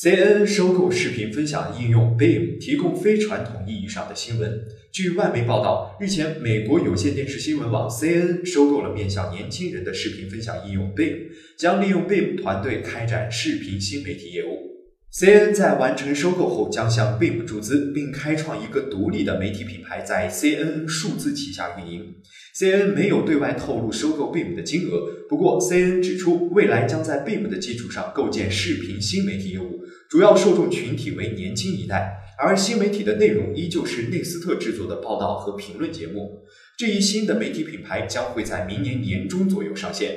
CNN 收购视频分享应用 Beam，提供非传统意义上的新闻。据外媒报道，日前，美国有线电视新闻网 CNN 收购了面向年轻人的视频分享应用 Beam，将利用 Beam 团队开展视频新媒体业务。CNN 在完成收购后，将向 BIM 注资，并开创一个独立的媒体品牌，在 CNN 数字旗下运营。CNN 没有对外透露收购 BIM 的金额，不过 CNN 指出，未来将在 BIM 的基础上构建视频新媒体业务，主要受众群体为年轻一代，而新媒体的内容依旧是内斯特制作的报道和评论节目。这一新的媒体品牌将会在明年年中左右上线。